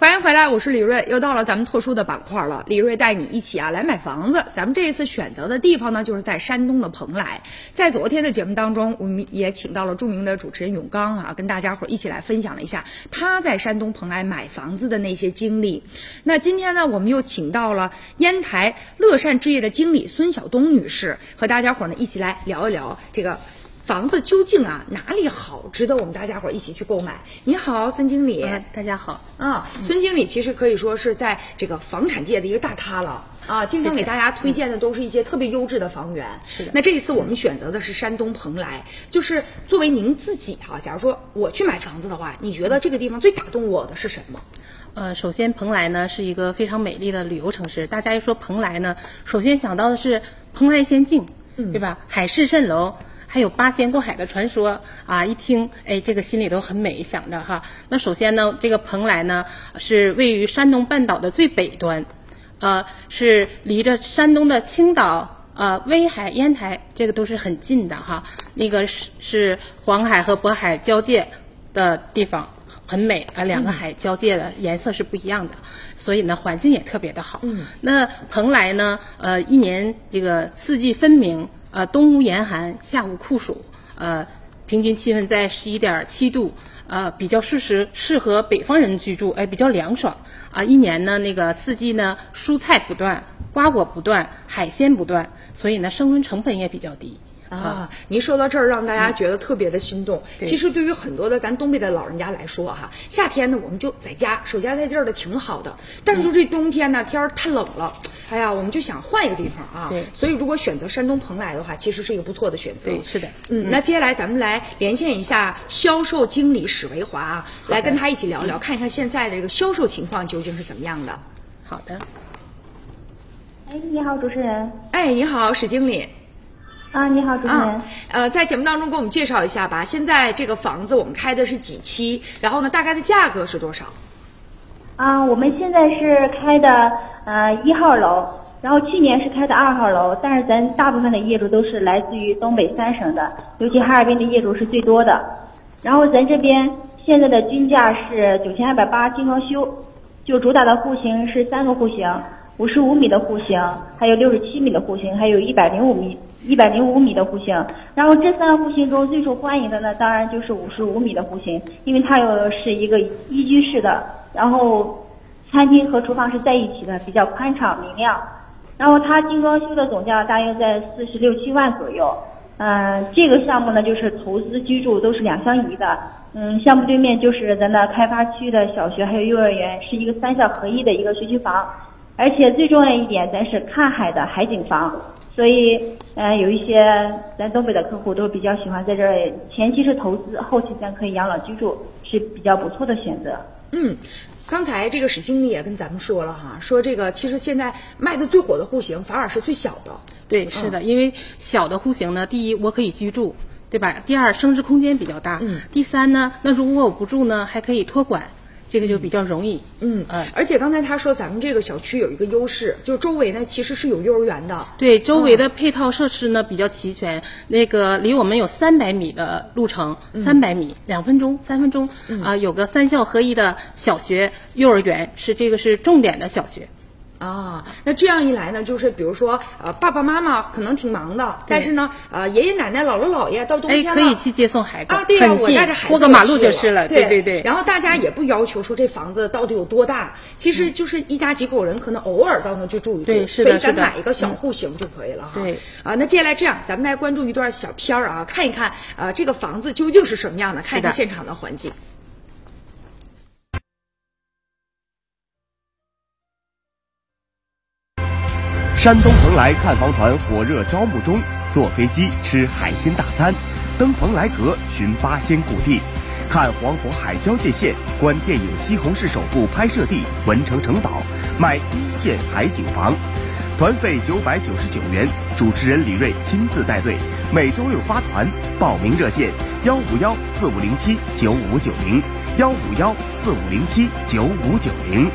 欢迎回来，我是李瑞，又到了咱们特殊的板块了。李瑞带你一起啊来买房子。咱们这一次选择的地方呢，就是在山东的蓬莱。在昨天的节目当中，我们也请到了著名的主持人永刚啊，跟大家伙一起来分享了一下他在山东蓬莱买房子的那些经历。那今天呢，我们又请到了烟台乐善置业的经理孙晓东女士，和大家伙呢一起来聊一聊这个。房子究竟啊哪里好，值得我们大家伙儿一起去购买？你好，孙经理。哎，大家好。啊，孙经理其实可以说是在这个房产界的一个大咖了啊，经常给大家推荐的都是一些特别优质的房源。是的。那这一次我们选择的是山东蓬莱，就是作为您自己哈，假如说我去买房子的话，你觉得这个地方最打动我的是什么？呃，首先蓬莱呢是一个非常美丽的旅游城市，大家一说蓬莱呢，首先想到的是蓬莱仙境，对吧？海市蜃楼。还有八仙过海的传说啊！一听，哎，这个心里都很美，想着哈。那首先呢，这个蓬莱呢是位于山东半岛的最北端，呃，是离着山东的青岛、呃威海、烟台这个都是很近的哈。那个是是黄海和渤海交界的地方，很美啊。两个海交界的颜色是不一样的，所以呢，环境也特别的好。嗯。那蓬莱呢，呃，一年这个四季分明。呃，冬无严寒，夏无酷暑，呃，平均气温在十一点七度，呃，比较适时适合北方人居住，哎，比较凉爽啊。一年呢，那个四季呢，蔬菜不断，瓜果不断，海鲜不断，所以呢，生存成本也比较低。啊，您说到这儿，让大家觉得特别的心动。其实对于很多的咱东北的老人家来说，哈，夏天呢我们就在家守家在地儿的挺好的，但是就这冬天呢天儿太冷了，哎呀，我们就想换一个地方啊。对。所以如果选择山东蓬莱的话，其实是一个不错的选择。对，是的。嗯，那接下来咱们来连线一下销售经理史维华啊，来跟他一起聊聊，看一看现在的这个销售情况究竟是怎么样的。好的。哎，你好，主持人。哎，你好，史经理。啊，你好，主持人。呃，在节目当中给我们介绍一下吧。现在这个房子我们开的是几期？然后呢，大概的价格是多少？啊，我们现在是开的呃一号楼，然后去年是开的二号楼，但是咱大部分的业主都是来自于东北三省的，尤其哈尔滨的业主是最多的。然后咱这边现在的均价是九千二百八，精装修，就主打的户型是三个户型。五十五米的户型，还有六十七米的户型，还有一百零五米、一百零五米的户型。然后这三个户型中最受欢迎的呢，当然就是五十五米的户型，因为它有是一个一居室的，然后餐厅和厨房是在一起的，比较宽敞明亮。然后它精装修的总价大约在四十六七万左右。嗯，这个项目呢就是投资居住都是两相宜的。嗯，项目对面就是咱的开发区的小学还有幼儿园，是一个三校合一的一个学区房。而且最重要一点，咱是看海的海景房，所以，呃，有一些咱东北的客户都比较喜欢在这儿，前期是投资，后期咱可以养老居住，是比较不错的选择。嗯，刚才这个史经理也跟咱们说了哈，说这个其实现在卖的最火的户型反而是最小的。对，是的，因为小的户型呢，第一我可以居住，对吧？第二升值空间比较大。嗯。第三呢，那如果我不住呢，还可以托管。这个就比较容易，嗯嗯，而且刚才他说咱们这个小区有一个优势，就是周围呢其实是有幼儿园的，对，周围的配套设施呢比较齐全，那个离我们有三百米的路程，三百米两分钟三分钟。啊，有个三校合一的小学幼儿园，是这个是重点的小学。啊，那这样一来呢，就是比如说，呃，爸爸妈妈可能挺忙的，但是呢，呃，爷爷奶奶、姥姥姥爷到冬天了，可以去接送孩子啊，对呀，我带着孩子过个马路就是了，对对对。然后大家也不要求说这房子到底有多大，其实就是一家几口人可能偶尔到那去住一住，所以咱买一个小户型就可以了哈。对，啊，那接下来这样，咱们来关注一段小片儿啊，看一看啊，这个房子究竟是什么样的，看一看现场的环境。山东蓬莱看房团火热招募中，坐飞机吃海鲜大餐，登蓬莱阁寻八仙故地，看黄渤海交界线，观电影《西红柿首部》拍摄地文成城堡，买一线海景房，团费九百九十九元，主持人李锐亲自带队，每周六发团，报名热线幺五幺四五零七九五九零，幺五幺四五零七九五九零。